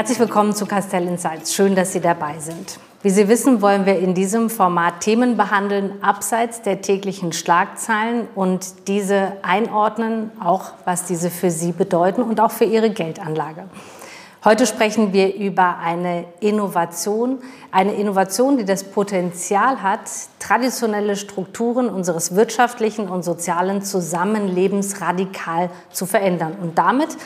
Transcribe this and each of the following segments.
Herzlich willkommen zu Castell Insights. Schön, dass Sie dabei sind. Wie Sie wissen, wollen wir in diesem Format Themen behandeln, abseits der täglichen Schlagzeilen und diese einordnen, auch was diese für Sie bedeuten und auch für Ihre Geldanlage. Heute sprechen wir über eine Innovation, eine Innovation, die das Potenzial hat, traditionelle Strukturen unseres wirtschaftlichen und sozialen Zusammenlebens radikal zu verändern. Und damit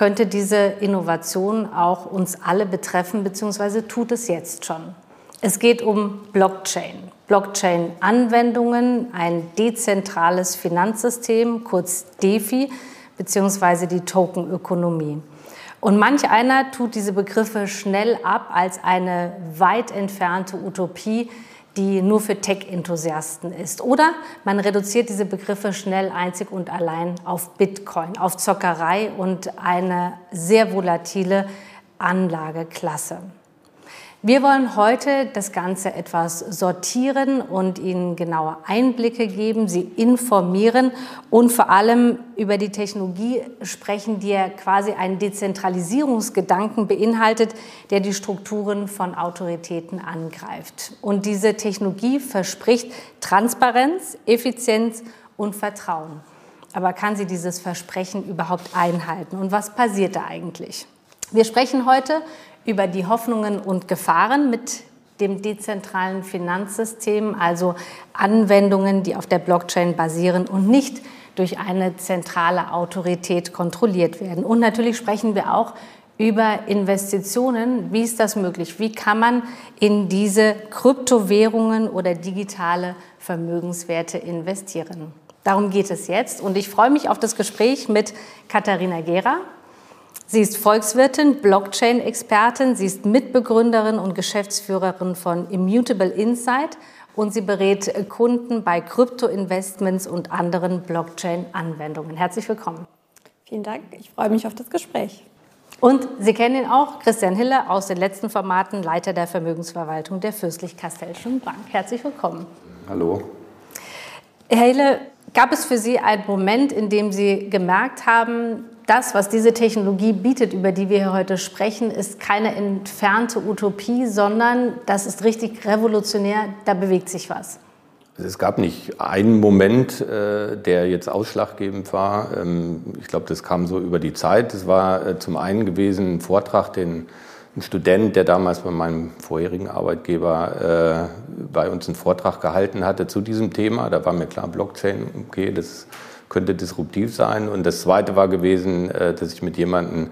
könnte diese Innovation auch uns alle betreffen, beziehungsweise tut es jetzt schon. Es geht um Blockchain. Blockchain-Anwendungen, ein dezentrales Finanzsystem, kurz DeFi, beziehungsweise die Tokenökonomie. Und manch einer tut diese Begriffe schnell ab als eine weit entfernte Utopie, die nur für Tech-Enthusiasten ist. Oder man reduziert diese Begriffe schnell einzig und allein auf Bitcoin, auf Zockerei und eine sehr volatile Anlageklasse. Wir wollen heute das Ganze etwas sortieren und Ihnen genaue Einblicke geben, Sie informieren und vor allem über die Technologie sprechen, die ja quasi einen Dezentralisierungsgedanken beinhaltet, der die Strukturen von Autoritäten angreift. Und diese Technologie verspricht Transparenz, Effizienz und Vertrauen. Aber kann sie dieses Versprechen überhaupt einhalten? Und was passiert da eigentlich? Wir sprechen heute über die Hoffnungen und Gefahren mit dem dezentralen Finanzsystem, also Anwendungen, die auf der Blockchain basieren und nicht durch eine zentrale Autorität kontrolliert werden. Und natürlich sprechen wir auch über Investitionen. Wie ist das möglich? Wie kann man in diese Kryptowährungen oder digitale Vermögenswerte investieren? Darum geht es jetzt. Und ich freue mich auf das Gespräch mit Katharina Gera. Sie ist Volkswirtin, Blockchain-Expertin, sie ist Mitbegründerin und Geschäftsführerin von Immutable Insight und sie berät Kunden bei Krypto-Investments und anderen Blockchain-Anwendungen. Herzlich willkommen. Vielen Dank, ich freue mich auf das Gespräch. Und Sie kennen ihn auch, Christian Hille aus den letzten Formaten, Leiter der Vermögensverwaltung der Fürstlich-Kastellschen Bank. Herzlich willkommen. Hallo. Herr Hille, gab es für Sie einen Moment, in dem Sie gemerkt haben, das, was diese Technologie bietet, über die wir hier heute sprechen, ist keine entfernte Utopie, sondern das ist richtig revolutionär, da bewegt sich was. Es gab nicht einen Moment, äh, der jetzt ausschlaggebend war. Ähm, ich glaube, das kam so über die Zeit. Es war äh, zum einen gewesen ein Vortrag, den ein Student, der damals bei meinem vorherigen Arbeitgeber äh, bei uns einen Vortrag gehalten hatte zu diesem Thema. Da war mir klar, Blockchain, okay, das könnte disruptiv sein. Und das Zweite war gewesen, äh, dass ich mit jemandem,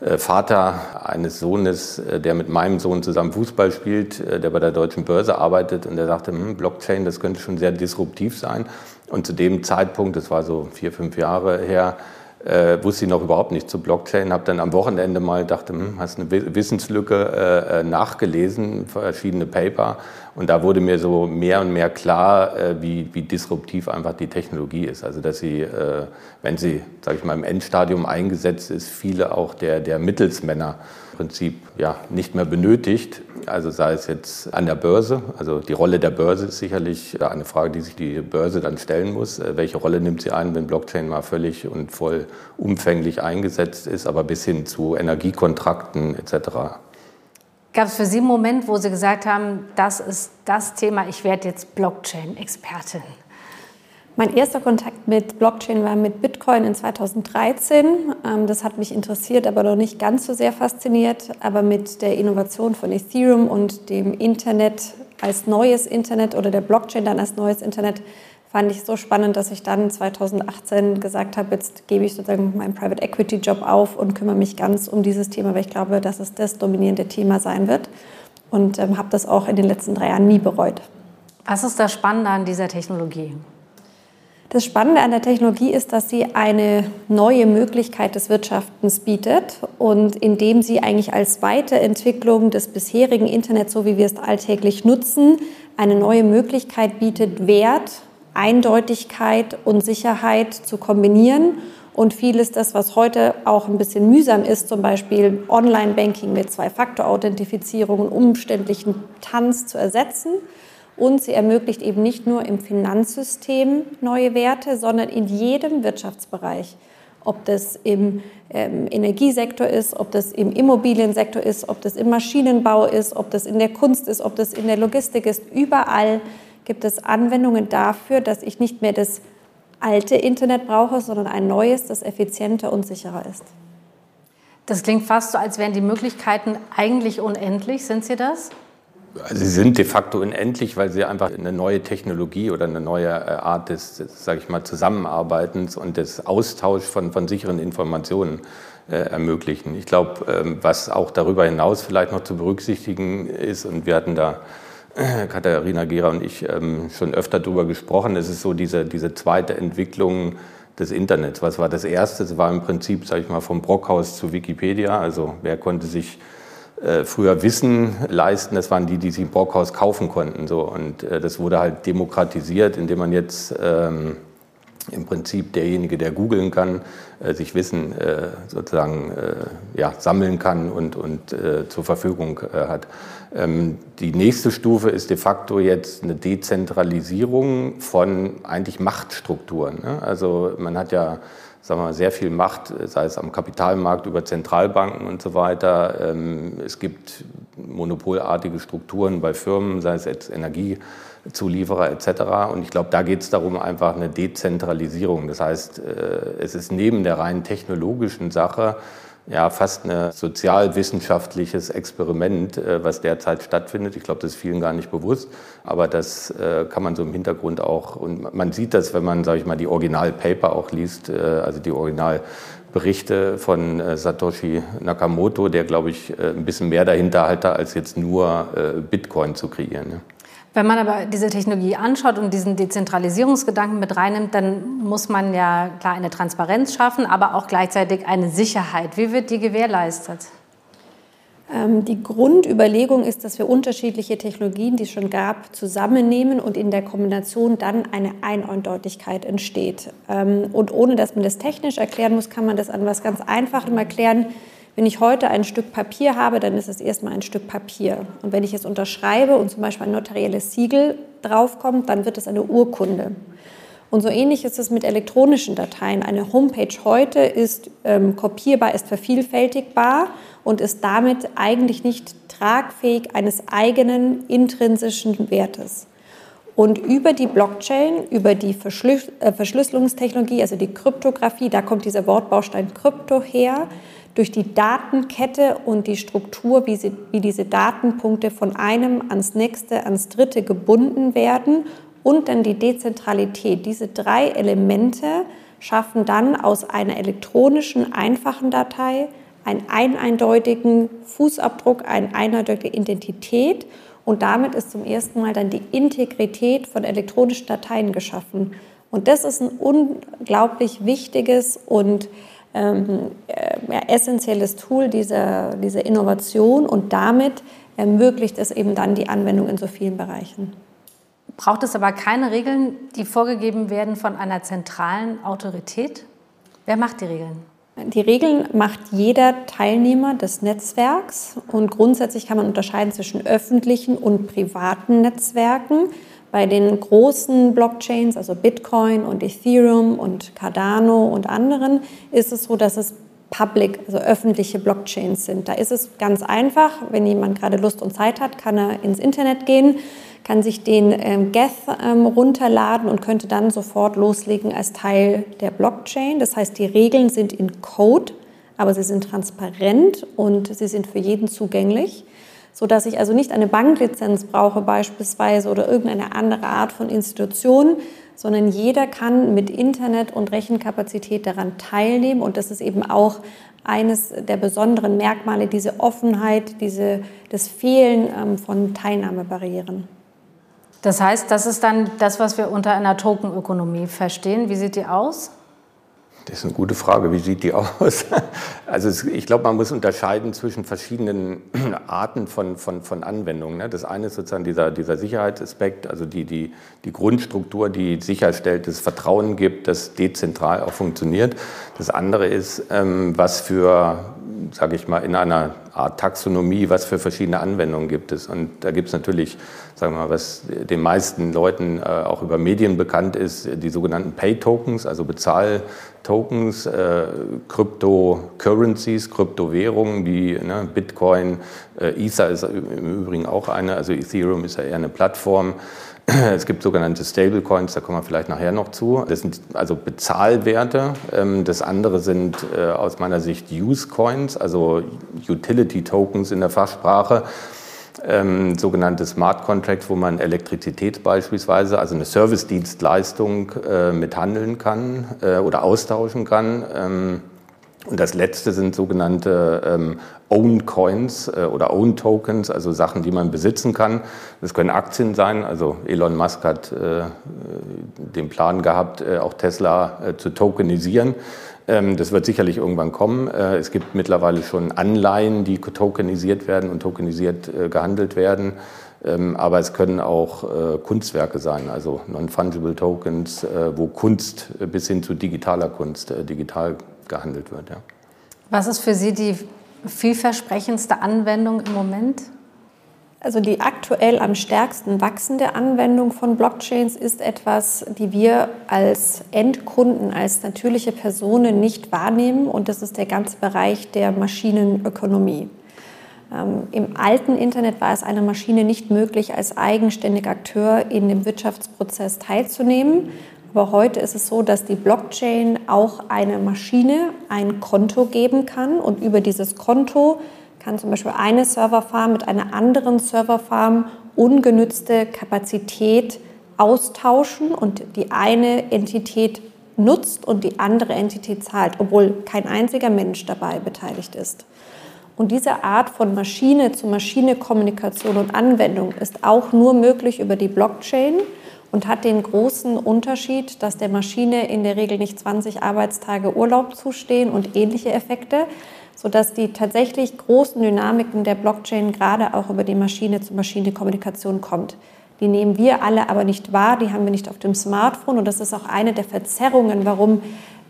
äh, Vater eines Sohnes, äh, der mit meinem Sohn zusammen Fußball spielt, der bei der Deutschen Börse arbeitet, und der sagte, hm, Blockchain, das könnte schon sehr disruptiv sein. Und zu dem Zeitpunkt, das war so vier, fünf Jahre her, äh, wusste ich noch überhaupt nicht zu Blockchain, habe dann am Wochenende mal dachte, hm, hast eine Wissenslücke äh, nachgelesen, verschiedene Paper und da wurde mir so mehr und mehr klar, äh, wie, wie disruptiv einfach die Technologie ist. Also dass sie, äh, wenn sie, sage ich mal, im Endstadium eingesetzt ist, viele auch der, der Mittelsmänner Prinzip ja, nicht mehr benötigt. Also sei es jetzt an der Börse, also die Rolle der Börse ist sicherlich eine Frage, die sich die Börse dann stellen muss. Äh, welche Rolle nimmt sie ein, wenn Blockchain mal völlig und voll umfänglich eingesetzt ist, aber bis hin zu Energiekontrakten etc. Gab es für Sie einen Moment, wo Sie gesagt haben, das ist das Thema, ich werde jetzt Blockchain-Expertin? Mein erster Kontakt mit Blockchain war mit Bitcoin in 2013. Ähm, das hat mich interessiert, aber noch nicht ganz so sehr fasziniert. Aber mit der Innovation von Ethereum und dem Internet als neues Internet oder der Blockchain dann als neues Internet fand ich so spannend, dass ich dann 2018 gesagt habe, jetzt gebe ich sozusagen meinen Private Equity Job auf und kümmere mich ganz um dieses Thema, weil ich glaube, dass es das dominierende Thema sein wird. Und ähm, habe das auch in den letzten drei Jahren nie bereut. Was ist das Spannende an dieser Technologie? Das Spannende an der Technologie ist, dass sie eine neue Möglichkeit des Wirtschaftens bietet und indem sie eigentlich als Weiterentwicklung des bisherigen Internets, so wie wir es alltäglich nutzen, eine neue Möglichkeit bietet, Wert Eindeutigkeit und Sicherheit zu kombinieren und vieles das, was heute auch ein bisschen mühsam ist, zum Beispiel Online-Banking mit Zwei-Faktor-Authentifizierung und umständlichen Tanz zu ersetzen. Und sie ermöglicht eben nicht nur im Finanzsystem neue Werte, sondern in jedem Wirtschaftsbereich. ob das im ähm, Energiesektor ist, ob das im Immobiliensektor ist, ob das im Maschinenbau ist, ob das in der Kunst ist, ob das in der Logistik ist. Überall gibt es Anwendungen dafür, dass ich nicht mehr das alte Internet brauche, sondern ein neues, das effizienter und sicherer ist. Das klingt fast so, als wären die Möglichkeiten eigentlich unendlich. Sind sie das? Sie sind de facto unendlich, weil sie einfach eine neue Technologie oder eine neue äh, Art des, des sage ich mal, Zusammenarbeitens und des Austauschs von, von sicheren Informationen äh, ermöglichen. Ich glaube, ähm, was auch darüber hinaus vielleicht noch zu berücksichtigen ist, und wir hatten da äh, Katharina Gera und ich ähm, schon öfter darüber gesprochen, es ist so diese, diese zweite Entwicklung des Internets. Was war das Erste? Es war im Prinzip, sage ich mal, vom Brockhaus zu Wikipedia. Also wer konnte sich äh, früher Wissen leisten, das waren die, die sich im Brockhaus kaufen konnten. So. Und äh, das wurde halt demokratisiert, indem man jetzt ähm, im Prinzip derjenige, der googeln kann, äh, sich Wissen äh, sozusagen äh, ja, sammeln kann und, und zur Verfügung hat. Ähm, die nächste Stufe ist de facto jetzt eine Dezentralisierung von eigentlich Machtstrukturen. Ne? Also man hat ja sagen wir mal, sehr viel Macht, sei es am Kapitalmarkt über Zentralbanken und so weiter. Ähm, es gibt monopolartige Strukturen bei Firmen, sei es jetzt Energiezulieferer etc. Und ich glaube, da geht es darum, einfach eine Dezentralisierung. Das heißt, äh, es ist neben der rein technologischen Sache ja, fast ein sozialwissenschaftliches Experiment, äh, was derzeit stattfindet. Ich glaube, das ist vielen gar nicht bewusst, aber das äh, kann man so im Hintergrund auch, und man sieht das, wenn man, sage ich mal, die Originalpaper auch liest, äh, also die Originalberichte von Satoshi Nakamoto, der, glaube ich, ein bisschen mehr dahinter hatte, als jetzt nur Bitcoin zu kreieren. Wenn man aber diese Technologie anschaut und diesen Dezentralisierungsgedanken mit reinnimmt, dann muss man ja klar eine Transparenz schaffen, aber auch gleichzeitig eine Sicherheit. Wie wird die gewährleistet? Ähm, die Grundüberlegung ist, dass wir unterschiedliche Technologien, die es schon gab, zusammennehmen und in der Kombination dann eine Eindeutigkeit entsteht. Ähm, und ohne dass man das technisch erklären muss, kann man das an was ganz Einfachem erklären. Wenn ich heute ein Stück Papier habe, dann ist es erstmal ein Stück Papier. Und wenn ich es unterschreibe und zum Beispiel ein notarielles Siegel draufkommt, dann wird es eine Urkunde. Und so ähnlich ist es mit elektronischen Dateien. Eine Homepage heute ist ähm, kopierbar, ist vervielfältigbar und ist damit eigentlich nicht tragfähig eines eigenen intrinsischen Wertes. Und über die Blockchain, über die äh, Verschlüsselungstechnologie, also die Kryptographie, da kommt dieser Wortbaustein Krypto her, durch die Datenkette und die Struktur, wie, sie, wie diese Datenpunkte von einem ans nächste, ans dritte gebunden werden und dann die Dezentralität. Diese drei Elemente schaffen dann aus einer elektronischen, einfachen Datei einen eindeutigen Fußabdruck, eine eindeutige Identität und damit ist zum ersten Mal dann die Integrität von elektronischen Dateien geschaffen. Und das ist ein unglaublich wichtiges und ähm, äh, essentielles Tool dieser, dieser Innovation und damit ermöglicht es eben dann die Anwendung in so vielen Bereichen. Braucht es aber keine Regeln, die vorgegeben werden von einer zentralen Autorität? Wer macht die Regeln? Die Regeln macht jeder Teilnehmer des Netzwerks und grundsätzlich kann man unterscheiden zwischen öffentlichen und privaten Netzwerken. Bei den großen Blockchains, also Bitcoin und Ethereum und Cardano und anderen, ist es so, dass es public, also öffentliche Blockchains sind. Da ist es ganz einfach, wenn jemand gerade Lust und Zeit hat, kann er ins Internet gehen, kann sich den ähm, Geth ähm, runterladen und könnte dann sofort loslegen als Teil der Blockchain. Das heißt, die Regeln sind in Code, aber sie sind transparent und sie sind für jeden zugänglich so dass ich also nicht eine Banklizenz brauche beispielsweise oder irgendeine andere Art von Institution, sondern jeder kann mit Internet und Rechenkapazität daran teilnehmen und das ist eben auch eines der besonderen Merkmale, diese Offenheit, diese, das Fehlen ähm, von Teilnahmebarrieren. Das heißt, das ist dann das, was wir unter einer Tokenökonomie verstehen. Wie sieht die aus? Das ist eine gute Frage. Wie sieht die aus? Also ich glaube, man muss unterscheiden zwischen verschiedenen Arten von, von, von Anwendungen. Ne? Das eine ist sozusagen dieser, dieser Sicherheitsaspekt, also die, die, die Grundstruktur, die sicherstellt, dass es Vertrauen gibt, dass dezentral auch funktioniert. Das andere ist, ähm, was für, sage ich mal, in einer Art Taxonomie, was für verschiedene Anwendungen gibt es. Und da gibt es natürlich, sagen wir mal, was den meisten Leuten äh, auch über Medien bekannt ist, die sogenannten Pay-Tokens, also Bezahl-Tokens, äh, Cryptocurrencies, Kryptowährungen wie ne, Bitcoin, äh, Ether ist im Übrigen auch eine, also Ethereum ist ja eher eine Plattform. Es gibt sogenannte Stablecoins, da kommen wir vielleicht nachher noch zu. Das sind also Bezahlwerte. Ähm, das andere sind äh, aus meiner Sicht Use Coins, also Utility Tokens in der Fachsprache. Ähm, sogenannte Smart Contracts, wo man Elektrizität beispielsweise, also eine Service-Dienstleistung äh, mithandeln kann äh, oder austauschen kann. Ähm, und das letzte sind sogenannte ähm, Own Coins äh, oder Own Tokens, also Sachen, die man besitzen kann. Das können Aktien sein. Also Elon Musk hat äh, den Plan gehabt, äh, auch Tesla äh, zu tokenisieren. Ähm, das wird sicherlich irgendwann kommen. Äh, es gibt mittlerweile schon Anleihen, die tokenisiert werden und tokenisiert äh, gehandelt werden. Ähm, aber es können auch Kunstwerke sein, also Non-Fungible Tokens, wo Kunst bis hin zu digitaler Kunst digital gehandelt wird. Ja. Was ist für Sie die vielversprechendste Anwendung im Moment? Also die aktuell am stärksten wachsende Anwendung von Blockchains ist etwas, die wir als Endkunden, als natürliche Personen nicht wahrnehmen und das ist der ganze Bereich der Maschinenökonomie. Ähm, Im alten Internet war es einer Maschine nicht möglich, als eigenständiger Akteur in dem Wirtschaftsprozess teilzunehmen. Aber heute ist es so, dass die Blockchain auch eine Maschine ein Konto geben kann und über dieses Konto kann zum Beispiel eine Serverfarm mit einer anderen Serverfarm ungenützte Kapazität austauschen und die eine Entität nutzt und die andere Entität zahlt, obwohl kein einziger Mensch dabei beteiligt ist. Und diese Art von Maschine zu Maschine Kommunikation und Anwendung ist auch nur möglich über die Blockchain und hat den großen Unterschied, dass der Maschine in der Regel nicht 20 Arbeitstage Urlaub zustehen und ähnliche Effekte, sodass die tatsächlich großen Dynamiken der Blockchain gerade auch über die Maschine-zu-Maschine-Kommunikation kommt. Die nehmen wir alle aber nicht wahr, die haben wir nicht auf dem Smartphone und das ist auch eine der Verzerrungen, warum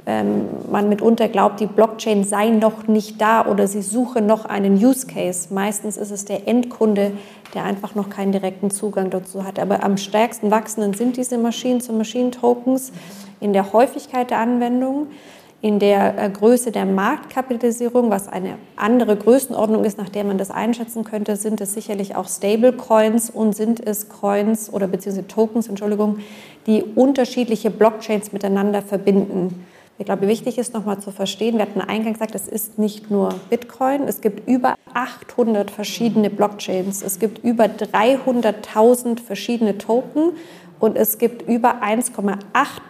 ähm, man mitunter glaubt, die Blockchain sei noch nicht da oder sie suche noch einen Use Case. Meistens ist es der Endkunde, der einfach noch keinen direkten Zugang dazu hat. Aber am stärksten wachsenden sind diese Maschinen-zu-Maschinen-Tokens in der Häufigkeit der Anwendung, in der äh, Größe der Marktkapitalisierung, was eine andere Größenordnung ist, nach der man das einschätzen könnte, sind es sicherlich auch Stablecoins und sind es Coins oder beziehungsweise Tokens, Entschuldigung, die unterschiedliche Blockchains miteinander verbinden. Ich glaube, wichtig ist nochmal zu verstehen, wir hatten eingangs gesagt, es ist nicht nur Bitcoin, es gibt über 800 verschiedene Blockchains, es gibt über 300.000 verschiedene Token und es gibt über 1,8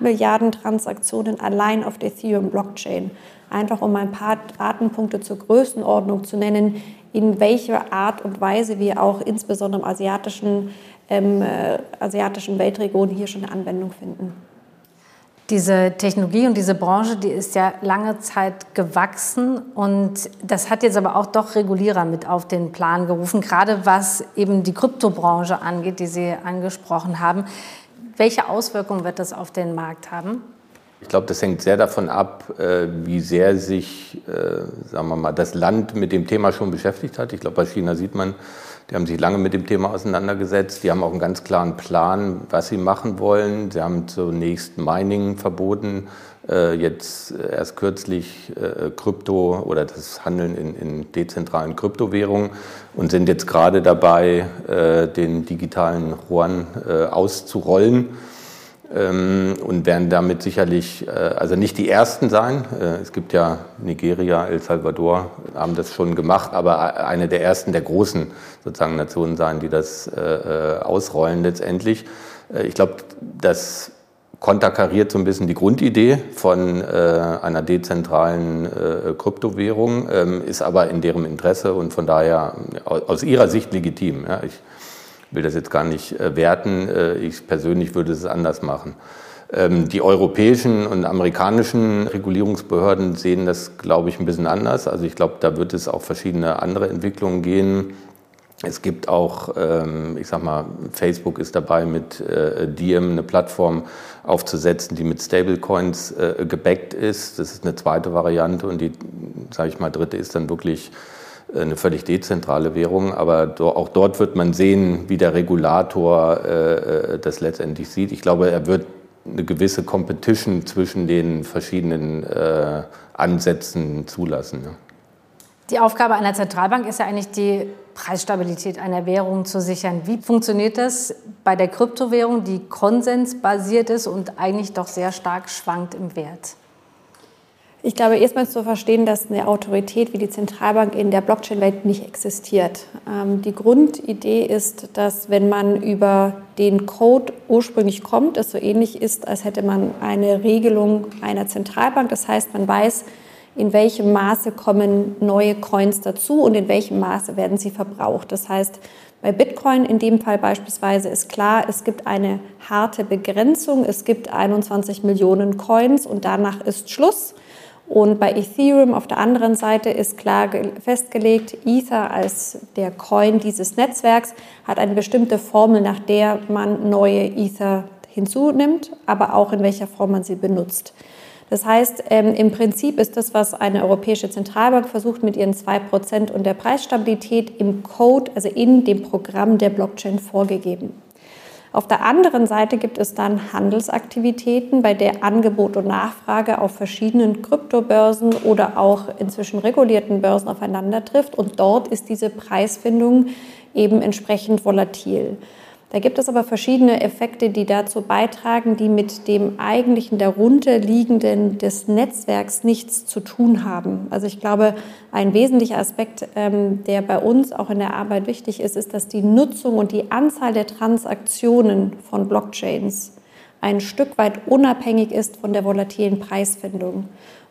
Milliarden Transaktionen allein auf der Ethereum-Blockchain. Einfach um ein paar Datenpunkte zur Größenordnung zu nennen, in welcher Art und Weise wir auch insbesondere im asiatischen, ähm, äh, asiatischen Weltregion hier schon eine Anwendung finden. Diese Technologie und diese Branche, die ist ja lange Zeit gewachsen und das hat jetzt aber auch doch Regulierer mit auf den Plan gerufen, gerade was eben die Kryptobranche angeht, die Sie angesprochen haben. Welche Auswirkungen wird das auf den Markt haben? Ich glaube, das hängt sehr davon ab, äh, wie sehr sich, äh, sagen wir mal, das Land mit dem Thema schon beschäftigt hat. Ich glaube, bei China sieht man, die haben sich lange mit dem Thema auseinandergesetzt. Die haben auch einen ganz klaren Plan, was sie machen wollen. Sie haben zunächst Mining verboten, äh, jetzt erst kürzlich äh, Krypto oder das Handeln in, in dezentralen Kryptowährungen und sind jetzt gerade dabei, äh, den digitalen Yuan auszurollen und werden damit sicherlich, äh, also nicht die Ersten sein. Äh, es gibt ja Nigeria, El Salvador, haben das schon gemacht, aber eine der ersten der großen sozusagen Nationen sein, die das äh, ausrollen letztendlich. Ich glaube, das konterkariert so ein bisschen die Grundidee von einer dezentralen Kryptowährung, ähm, ist aber in deren Interesse und von daher aus ihrer Sicht legitim. Ich will das jetzt gar nicht äh, werten. Äh, ich persönlich würde es anders machen. Ähm, die europäischen und amerikanischen Regulierungsbehörden sehen das, glaube ich, ein bisschen anders. Also ich glaube, da wird es auch verschiedene andere Entwicklungen gehen. Es gibt auch, ähm, ich sag mal, Facebook ist dabei, mit äh, Diem eine Plattform aufzusetzen, die mit Stablecoins gebackt ist. Das ist eine zweite Variante und die, sage ich mal, dritte ist dann wirklich eine völlig dezentrale Währung. Aber auch dort wird man sehen, wie der Regulator das letztendlich sieht. Ich glaube, er wird eine gewisse Competition zwischen den verschiedenen Ansätzen zulassen. Die Aufgabe einer Zentralbank ist ja eigentlich die Preisstabilität einer Währung zu sichern. Wie funktioniert das bei der Kryptowährung, die konsensbasiert ist und eigentlich doch sehr stark schwankt im Wert? Ich glaube, erstmal zu verstehen, dass eine Autorität wie die Zentralbank in der Blockchain-Welt nicht existiert. Ähm, die Grundidee ist, dass wenn man über den Code ursprünglich kommt, es so ähnlich ist, als hätte man eine Regelung einer Zentralbank. Das heißt, man weiß, in welchem Maße kommen neue Coins dazu und in welchem Maße werden sie verbraucht. Das heißt, bei Bitcoin in dem Fall beispielsweise ist klar, es gibt eine harte Begrenzung, es gibt 21 Millionen Coins und danach ist Schluss. Und bei Ethereum auf der anderen Seite ist klar festgelegt, Ether als der Coin dieses Netzwerks hat eine bestimmte Formel, nach der man neue Ether hinzunimmt, aber auch in welcher Form man sie benutzt. Das heißt, ähm, im Prinzip ist das, was eine Europäische Zentralbank versucht mit ihren 2% und der Preisstabilität im Code, also in dem Programm der Blockchain vorgegeben. Auf der anderen Seite gibt es dann Handelsaktivitäten, bei der Angebot und Nachfrage auf verschiedenen Kryptobörsen oder auch inzwischen regulierten Börsen aufeinander trifft. Und dort ist diese Preisfindung eben entsprechend volatil. Da gibt es aber verschiedene Effekte, die dazu beitragen, die mit dem eigentlichen darunterliegenden des Netzwerks nichts zu tun haben. Also ich glaube, ein wesentlicher Aspekt, ähm, der bei uns auch in der Arbeit wichtig ist, ist, dass die Nutzung und die Anzahl der Transaktionen von Blockchains ein Stück weit unabhängig ist von der volatilen Preisfindung.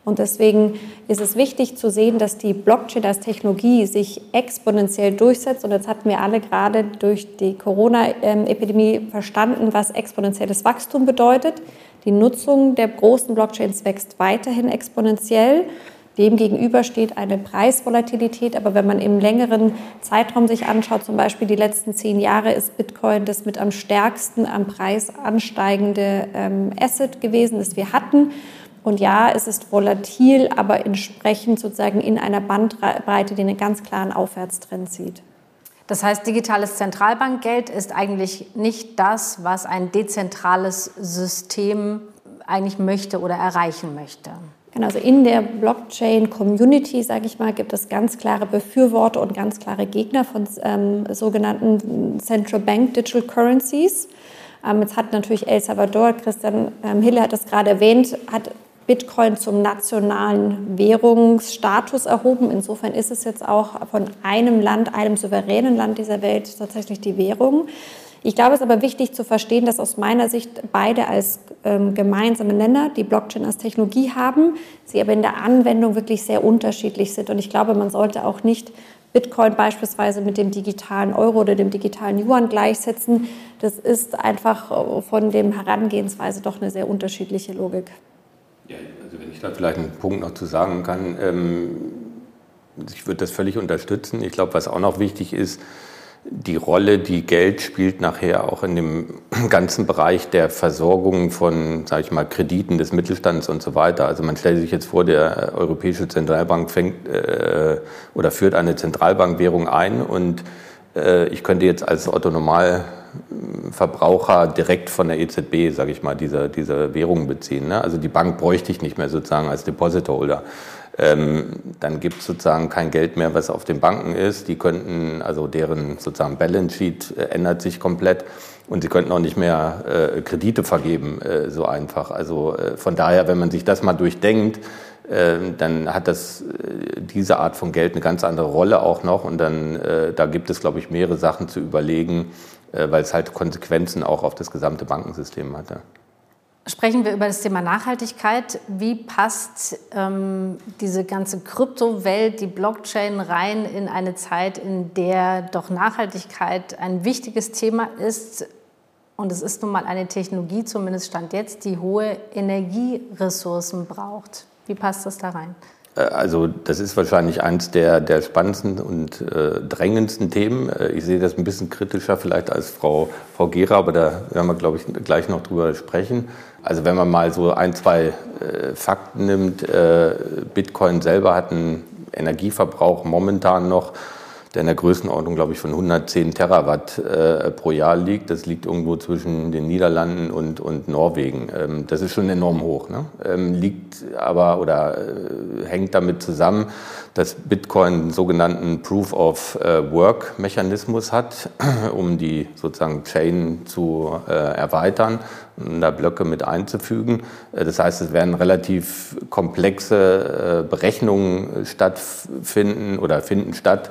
Und deswegen ist es wichtig zu sehen, dass die Blockchain als Technologie sich exponentiell durchsetzt. Und jetzt hatten wir alle gerade durch die Corona-Epidemie verstanden, was exponentielles Wachstum bedeutet. Die Nutzung der großen Blockchains wächst weiterhin exponentiell. Demgegenüber steht eine Preisvolatilität. Aber wenn man im längeren Zeitraum sich anschaut, zum Beispiel die letzten zehn Jahre, ist Bitcoin das mit am stärksten am Preis ansteigende ähm, Asset gewesen, das wir hatten. Und ja, es ist volatil, aber entsprechend sozusagen in einer Bandbreite, die einen ganz klaren Aufwärtstrend sieht. Das heißt, digitales Zentralbankgeld ist eigentlich nicht das, was ein dezentrales System eigentlich möchte oder erreichen möchte. Genau, also in der Blockchain-Community, sage ich mal, gibt es ganz klare Befürworter und ganz klare Gegner von ähm, sogenannten Central Bank Digital Currencies. Ähm, jetzt hat natürlich El Salvador, Christian ähm, Hille hat das gerade erwähnt, hat Bitcoin zum nationalen Währungsstatus erhoben. Insofern ist es jetzt auch von einem Land, einem souveränen Land dieser Welt tatsächlich die Währung. Ich glaube, es ist aber wichtig zu verstehen, dass aus meiner Sicht beide als ähm, gemeinsame Nenner die Blockchain als Technologie haben, sie aber in der Anwendung wirklich sehr unterschiedlich sind. Und ich glaube, man sollte auch nicht Bitcoin beispielsweise mit dem digitalen Euro oder dem digitalen Yuan gleichsetzen. Das ist einfach äh, von dem Herangehensweise doch eine sehr unterschiedliche Logik. Ja, also wenn ich da vielleicht einen Punkt noch zu sagen kann, ähm, ich würde das völlig unterstützen. Ich glaube, was auch noch wichtig ist, die Rolle, die Geld spielt nachher auch in dem ganzen Bereich der Versorgung von, sage ich mal, Krediten des Mittelstands und so weiter. Also man stellt sich jetzt vor, der Europäische Zentralbank fängt äh, oder führt eine Zentralbankwährung ein und äh, ich könnte jetzt als Otto Normal Verbraucher direkt von der EZB, sage ich mal, diese, diese Währung beziehen. Ne? Also die Bank bräuchte ich nicht mehr sozusagen als Deposit Holder. Ähm, dann gibt es sozusagen kein Geld mehr, was auf den Banken ist. Die könnten, also deren sozusagen Balance Sheet äh, ändert sich komplett und sie könnten auch nicht mehr äh, Kredite vergeben, äh, so einfach. Also äh, von daher, wenn man sich das mal durchdenkt, ähm, dann hat das äh, diese Art von Geld eine ganz andere Rolle auch noch und dann da gibt es, glaube ich, mehrere Sachen zu überlegen weil es halt Konsequenzen auch auf das gesamte Bankensystem hatte. Sprechen wir über das Thema Nachhaltigkeit. Wie passt ähm, diese ganze Kryptowelt, die Blockchain rein in eine Zeit, in der doch Nachhaltigkeit ein wichtiges Thema ist? Und es ist nun mal eine Technologie, zumindest stand jetzt, die hohe Energieressourcen braucht. Wie passt das da rein? Äh, also das ist wahrscheinlich eines der, der spannendsten und äh, drängendsten Themen. Äh, ich sehe das ein bisschen kritischer vielleicht als Frau, Frau Gera, aber da werden wir, glaube ich, gleich noch drüber sprechen. Also wenn man mal so ein, zwei äh, Fakten nimmt, äh, Bitcoin selber hat einen Energieverbrauch momentan noch der in der Größenordnung, glaube ich, von 110 Terawatt äh, pro Jahr liegt. Das liegt irgendwo zwischen den Niederlanden und, und Norwegen. Ähm, das ist schon enorm hoch. Ne? Ähm, liegt aber oder äh, hängt damit zusammen, dass Bitcoin einen sogenannten Proof of äh, Work Mechanismus hat, um die sozusagen Chain zu äh, erweitern und da Blöcke mit einzufügen. Äh, das heißt, es werden relativ komplexe äh, Berechnungen stattfinden oder finden statt,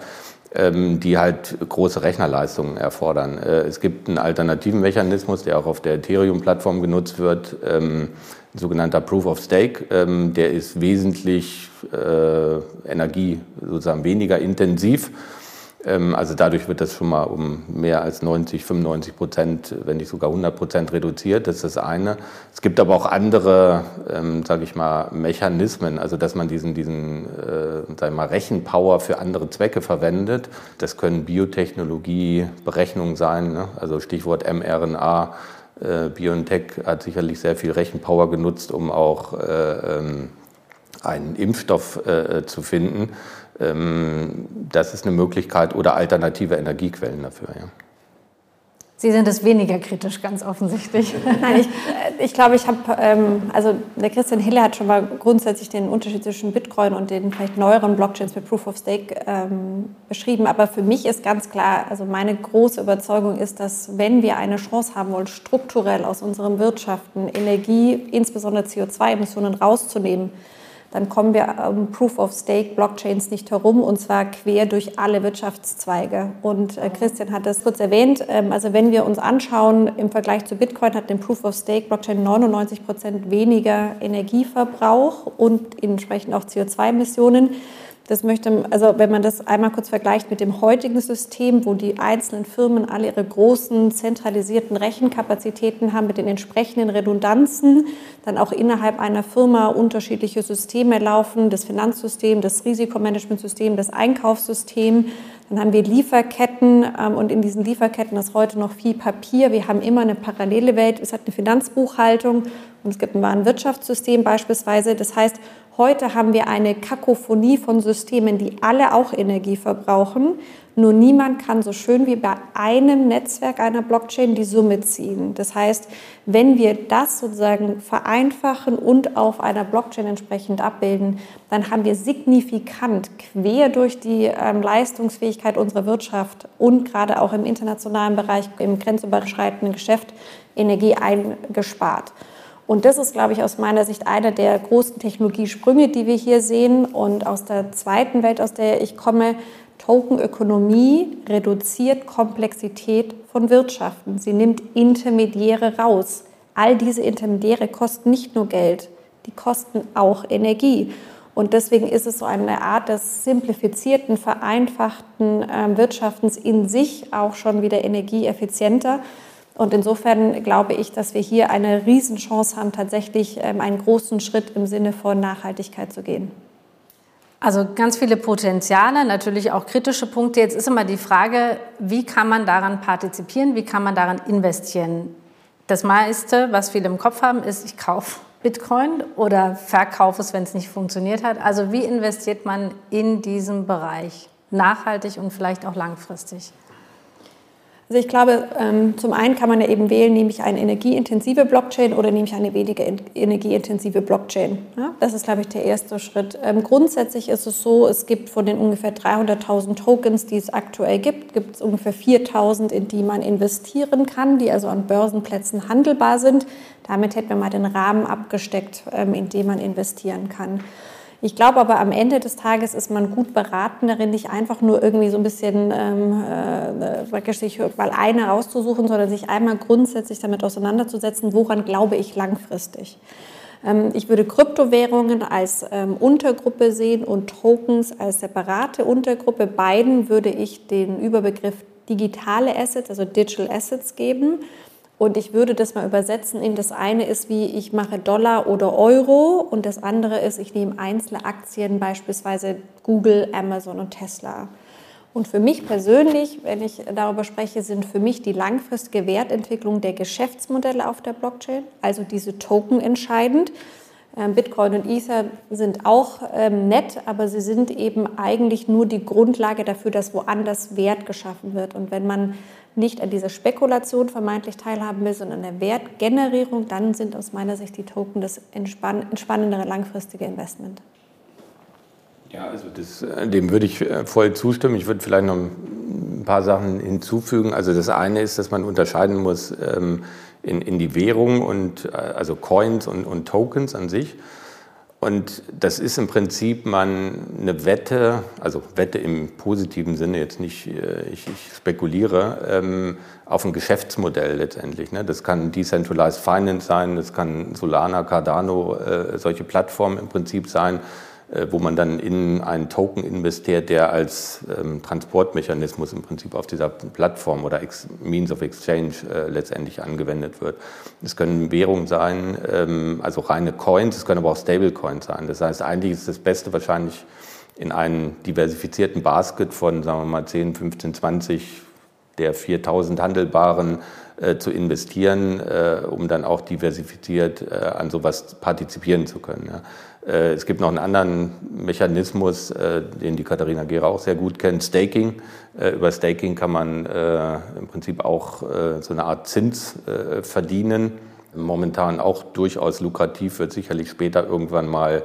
die halt große Rechnerleistungen erfordern. Äh, es gibt einen alternativen Mechanismus, der auch auf der Ethereum-Plattform genutzt wird, ähm, ein sogenannter Proof of Stake. Ähm, der ist wesentlich äh, Energie sozusagen weniger intensiv ähm, also dadurch wird das schon mal um mehr als 90, 95 Prozent, wenn nicht sogar 100 Prozent reduziert. Das ist das eine. Es gibt aber auch andere, ähm, sage ich mal, Mechanismen, also dass man diesen, diesen äh, sag ich mal, Rechenpower für andere Zwecke verwendet. Das können Biotechnologieberechnungen sein, ne? also Stichwort mRNA. Äh, BioNTech hat sicherlich sehr viel Rechenpower genutzt, um auch äh, ähm, einen Impfstoff äh, zu finden. Ähm, das ist eine Möglichkeit oder alternative Energiequellen dafür. Ja. Sie sind es weniger kritisch, ganz offensichtlich. Nein, ich, äh, ich glaube, ich habe, ähm, also der Christian Hille hat schon mal grundsätzlich den Unterschied zwischen Bitcoin und den vielleicht neueren Blockchains mit Proof of Stake ähm, beschrieben. Aber für mich ist ganz klar, also meine große Überzeugung ist, dass wenn wir eine Chance haben wollen, strukturell aus unseren Wirtschaften Energie, insbesondere CO2-Emissionen rauszunehmen, dann kommen wir um Proof of Stake Blockchains nicht herum und zwar quer durch alle Wirtschaftszweige. Und äh, Christian hat das kurz erwähnt. Ähm, also wenn wir uns anschauen, im Vergleich zu Bitcoin hat den Proof of Stake Blockchain 99 Prozent weniger Energieverbrauch und entsprechend auch CO2-Emissionen. Das möchte, also wenn man das einmal kurz vergleicht mit dem heutigen System, wo die einzelnen Firmen alle ihre großen zentralisierten Rechenkapazitäten haben mit den entsprechenden Redundanzen, dann auch innerhalb einer Firma unterschiedliche Systeme laufen, das Finanzsystem, das Risikomanagementsystem, das Einkaufssystem, dann haben wir Lieferketten ähm, und in diesen Lieferketten ist heute noch viel Papier. Wir haben immer eine parallele Welt. Es hat eine Finanzbuchhaltung und es gibt ein Warenwirtschaftssystem beispielsweise. Das heißt, Heute haben wir eine Kakophonie von Systemen, die alle auch Energie verbrauchen. Nur niemand kann so schön wie bei einem Netzwerk einer Blockchain die Summe ziehen. Das heißt, wenn wir das sozusagen vereinfachen und auf einer Blockchain entsprechend abbilden, dann haben wir signifikant quer durch die ähm, Leistungsfähigkeit unserer Wirtschaft und gerade auch im internationalen Bereich, im grenzüberschreitenden Geschäft Energie eingespart. Und das ist, glaube ich, aus meiner Sicht einer der großen Technologiesprünge, die wir hier sehen. Und aus der zweiten Welt, aus der ich komme, Tokenökonomie reduziert Komplexität von Wirtschaften. Sie nimmt Intermediäre raus. All diese Intermediäre kosten nicht nur Geld, die kosten auch Energie. Und deswegen ist es so eine Art des simplifizierten, vereinfachten äh, Wirtschaftens in sich auch schon wieder energieeffizienter. Und insofern glaube ich, dass wir hier eine Riesenchance haben, tatsächlich ähm, einen großen Schritt im Sinne von Nachhaltigkeit zu gehen. Also ganz viele Potenziale, natürlich auch kritische Punkte. Jetzt ist immer die Frage, wie kann man daran partizipieren, wie kann man daran investieren? Das meiste, was viele im Kopf haben, ist, ich kaufe Bitcoin oder verkaufe es, wenn es nicht funktioniert hat. Also wie investiert man in diesem Bereich nachhaltig und vielleicht auch langfristig? Also ich glaube, ähm, zum einen kann man ja eben wählen, nehme ich eine energieintensive Blockchain oder nehme ich eine weniger energieintensive Blockchain. Das ist, glaube ich, der erste Schritt. Ähm, grundsätzlich ist es so, es gibt von den ungefähr 300.000 Tokens, die es aktuell gibt, gibt es ungefähr 4.000, in die man investieren kann, die also an Börsenplätzen handelbar sind. Damit hätten wir mal den Rahmen abgesteckt, ähm, in dem man investieren kann. Ich glaube aber am Ende des Tages ist man gut beraten darin, nicht einfach nur irgendwie so ein bisschen ähm, äh, sich mal eine rauszusuchen, sondern sich einmal grundsätzlich damit auseinanderzusetzen, woran glaube ich langfristig. Ähm, ich würde Kryptowährungen als ähm, Untergruppe sehen und Tokens als separate Untergruppe. Beiden würde ich den Überbegriff digitale Assets, also Digital Assets geben. Und ich würde das mal übersetzen in das eine ist, wie ich mache Dollar oder Euro und das andere ist, ich nehme einzelne Aktien, beispielsweise Google, Amazon und Tesla. Und für mich persönlich, wenn ich darüber spreche, sind für mich die langfristige Wertentwicklung der Geschäftsmodelle auf der Blockchain, also diese Token entscheidend. Ähm, Bitcoin und Ether sind auch ähm, nett, aber sie sind eben eigentlich nur die Grundlage dafür, dass woanders Wert geschaffen wird. Und wenn man nicht an dieser Spekulation vermeintlich teilhaben will, sondern an der Wertgenerierung, dann sind aus meiner Sicht die Token das entspannendere langfristige Investment. Ja, also das, äh, dem würde ich äh, voll zustimmen. Ich würde vielleicht noch ein paar Sachen hinzufügen. Also das eine ist, dass man unterscheiden muss ähm, in, in die Währung und äh, also Coins und, und Tokens an sich. Und das ist im Prinzip man eine Wette, also Wette im positiven Sinne, jetzt nicht, ich, ich spekuliere, ähm, auf ein Geschäftsmodell letztendlich. Ne? Das kann Decentralized Finance sein, das kann Solana, Cardano, äh, solche Plattformen im Prinzip sein äh, wo man dann in einen Token investiert, der als ähm, Transportmechanismus im Prinzip auf dieser Plattform oder Ex Means of Exchange äh, letztendlich angewendet wird. Es können Währungen sein, ähm, also reine Coins, es können aber auch Stablecoins sein. Das heißt, eigentlich ist das Beste wahrscheinlich in einen diversifizierten Basket von, sagen wir mal, 10, 15, 20 der 4000 handelbaren äh, zu investieren, äh, um dann auch diversifiziert äh, an sowas partizipieren zu können. Ja. Äh, es gibt noch einen anderen Mechanismus, äh, den die Katharina Gera auch sehr gut kennt, Staking. Äh, über Staking kann man im Prinzip auch so eine Art Zins verdienen. Momentan auch durchaus lukrativ, wird sicherlich später irgendwann mal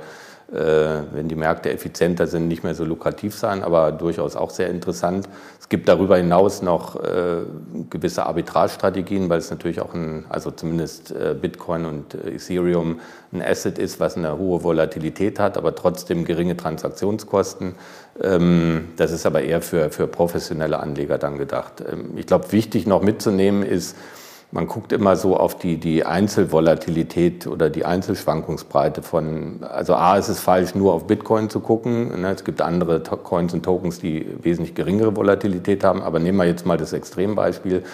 wenn die Märkte effizienter sind, nicht mehr so lukrativ sein, aber durchaus auch sehr interessant. Es gibt darüber hinaus noch äh, gewisse Arbitragestrategien, weil es natürlich auch ein, also zumindest äh, Bitcoin und Ethereum ein Asset ist, was eine hohe Volatilität hat, aber trotzdem geringe Transaktionskosten. Ähm, das ist aber eher für, für professionelle Anleger dann gedacht. Ähm, ich glaube, wichtig noch mitzunehmen ist, man guckt immer so auf die, die Einzelvolatilität oder die Einzelschwankungsbreite von, also A, ist es falsch, nur auf Bitcoin zu gucken. Ne? Es gibt andere Coins und Tokens, die wesentlich geringere Volatilität haben. Aber nehmen wir jetzt mal das Extrembeispiel.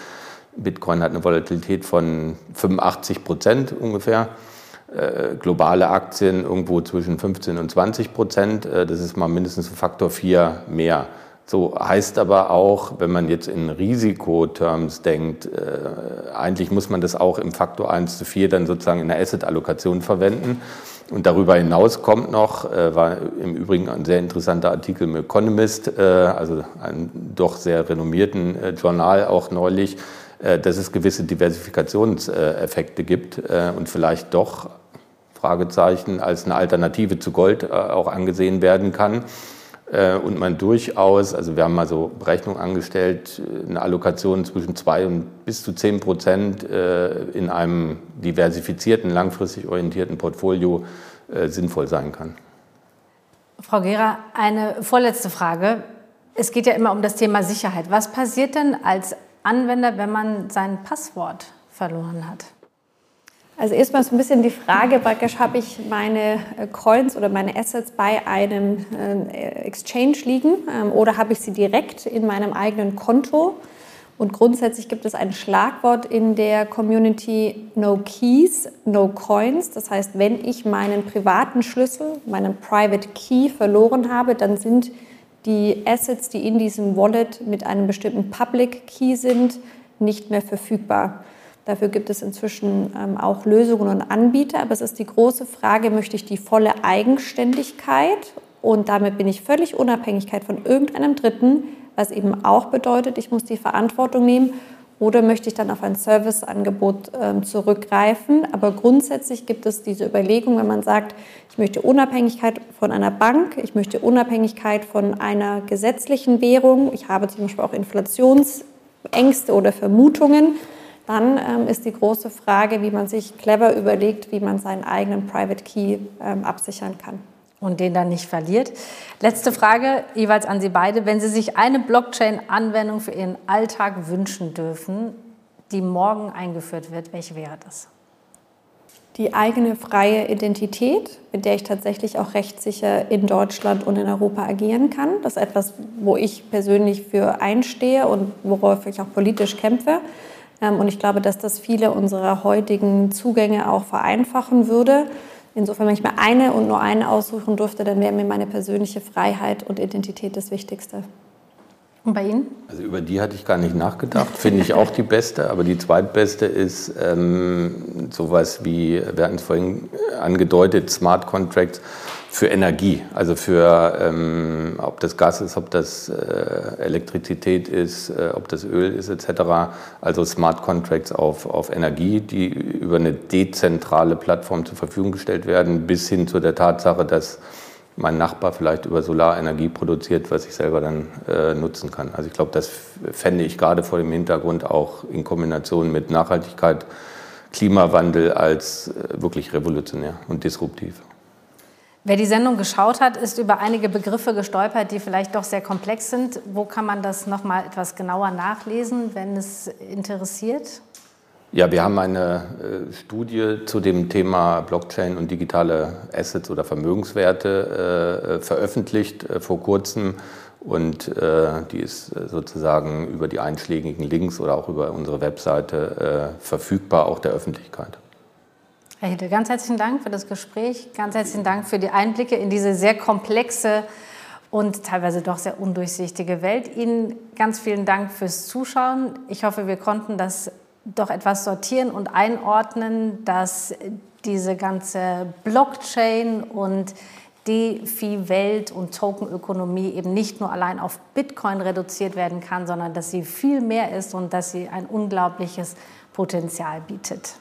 Bitcoin hat eine Volatilität von 85 Prozent ungefähr. Äh, globale Aktien irgendwo zwischen 15 und 20 Prozent. Äh, das ist mal mindestens Faktor 4 mehr. So heißt aber auch, wenn man jetzt in Risikoterms denkt, äh, eigentlich muss man das auch im Faktor 1 zu 4 dann sozusagen in der Asset-Allokation verwenden. Und darüber hinaus kommt noch, äh, war im Übrigen ein sehr interessanter Artikel im Economist, äh, also einem doch sehr renommierten äh, Journal auch neulich, äh, dass es gewisse Diversifikationseffekte gibt äh, und vielleicht doch Fragezeichen als eine Alternative zu Gold auch angesehen werden kann. Äh, und man durchaus, also wir haben mal so Berechnungen angestellt, äh, eine Allokation zwischen zwei und bis zu zehn Prozent äh, in einem diversifizierten, langfristig orientierten Portfolio sinnvoll sein kann. Frau Gera, eine vorletzte Frage. Es geht ja immer um das Thema Sicherheit. Was passiert denn als Anwender, wenn man sein Passwort verloren hat? Also erstmal so ein bisschen die Frage, praktisch habe ich meine äh, Coins oder meine Assets bei einem äh, Exchange liegen ähm, oder habe ich sie direkt in meinem eigenen Konto? Und grundsätzlich gibt es ein Schlagwort in der Community No Keys, No Coins. Das heißt, wenn ich meinen privaten Schlüssel, meinen Private Key verloren habe, dann sind die Assets, die in diesem Wallet mit einem bestimmten Public Key sind, nicht mehr verfügbar. Dafür gibt es inzwischen ähm, auch Lösungen und Anbieter. Aber es ist die große Frage, möchte ich die volle Eigenständigkeit und damit bin ich völlig Unabhängigkeit von irgendeinem Dritten, was eben auch bedeutet, ich muss die Verantwortung nehmen oder möchte ich dann auf ein Serviceangebot ähm, zurückgreifen. Aber grundsätzlich gibt es diese Überlegung, wenn man sagt, ich möchte Unabhängigkeit von einer Bank, ich möchte Unabhängigkeit von einer gesetzlichen Währung, ich habe zum Beispiel auch Inflationsängste oder Vermutungen, dann ähm, ist die große Frage, wie man sich clever überlegt, wie man seinen eigenen Private Key ähm, absichern kann. Und den dann nicht verliert. Letzte Frage jeweils an Sie beide. Wenn Sie sich eine Blockchain-Anwendung für Ihren Alltag wünschen dürfen, die morgen eingeführt wird, welche wäre das? Die eigene freie Identität, mit der ich tatsächlich auch rechtssicher in Deutschland und in Europa agieren kann. Das ist etwas, wo ich persönlich für einstehe und worauf ich auch politisch kämpfe. Ähm, und ich glaube, dass das viele unserer heutigen Zugänge auch vereinfachen würde. Insofern, wenn ich mir eine und nur eine aussuchen durfte, dann wäre mir meine persönliche Freiheit und Identität das Wichtigste. Und bei Ihnen? Also über die hatte ich gar nicht nachgedacht. Finde ich auch die beste. Aber die zweitbeste ist ähm, sowas wie, wir hatten es vorhin angedeutet, Smart Contracts für Energie. Also für, ähm, ob das Gas ist, ob das äh, Elektrizität ist, äh, ob das Öl ist etc. Also Smart Contracts auf, auf Energie, die über eine dezentrale Plattform zur Verfügung gestellt werden, bis hin zu der Tatsache, dass mein Nachbar vielleicht über Solarenergie produziert, was ich selber dann äh, nutzen kann. Also ich glaube, das fände ich gerade vor dem Hintergrund auch in Kombination mit Nachhaltigkeit, Klimawandel als äh, wirklich revolutionär und disruptiv. Wer die Sendung geschaut hat, ist über einige Begriffe gestolpert, die vielleicht doch sehr komplex sind. Wo kann man das noch mal etwas genauer nachlesen, wenn es interessiert? Ja, wir haben eine äh, Studie zu dem Thema Blockchain und digitale Assets oder Vermögenswerte äh, veröffentlicht äh, vor kurzem. Und äh, die ist äh, sozusagen über die einschlägigen Links oder auch über unsere Webseite äh, verfügbar, auch der Öffentlichkeit. Herr Hitte, ganz herzlichen Dank für das Gespräch. Ganz herzlichen Dank für die Einblicke in diese sehr komplexe und teilweise doch sehr undurchsichtige Welt. Ihnen ganz vielen Dank fürs Zuschauen. Ich hoffe, wir konnten das doch etwas sortieren und einordnen, dass diese ganze Blockchain und DeFi-Welt und Tokenökonomie eben nicht nur allein auf Bitcoin reduziert werden kann, sondern dass sie viel mehr ist und dass sie ein unglaubliches Potenzial bietet.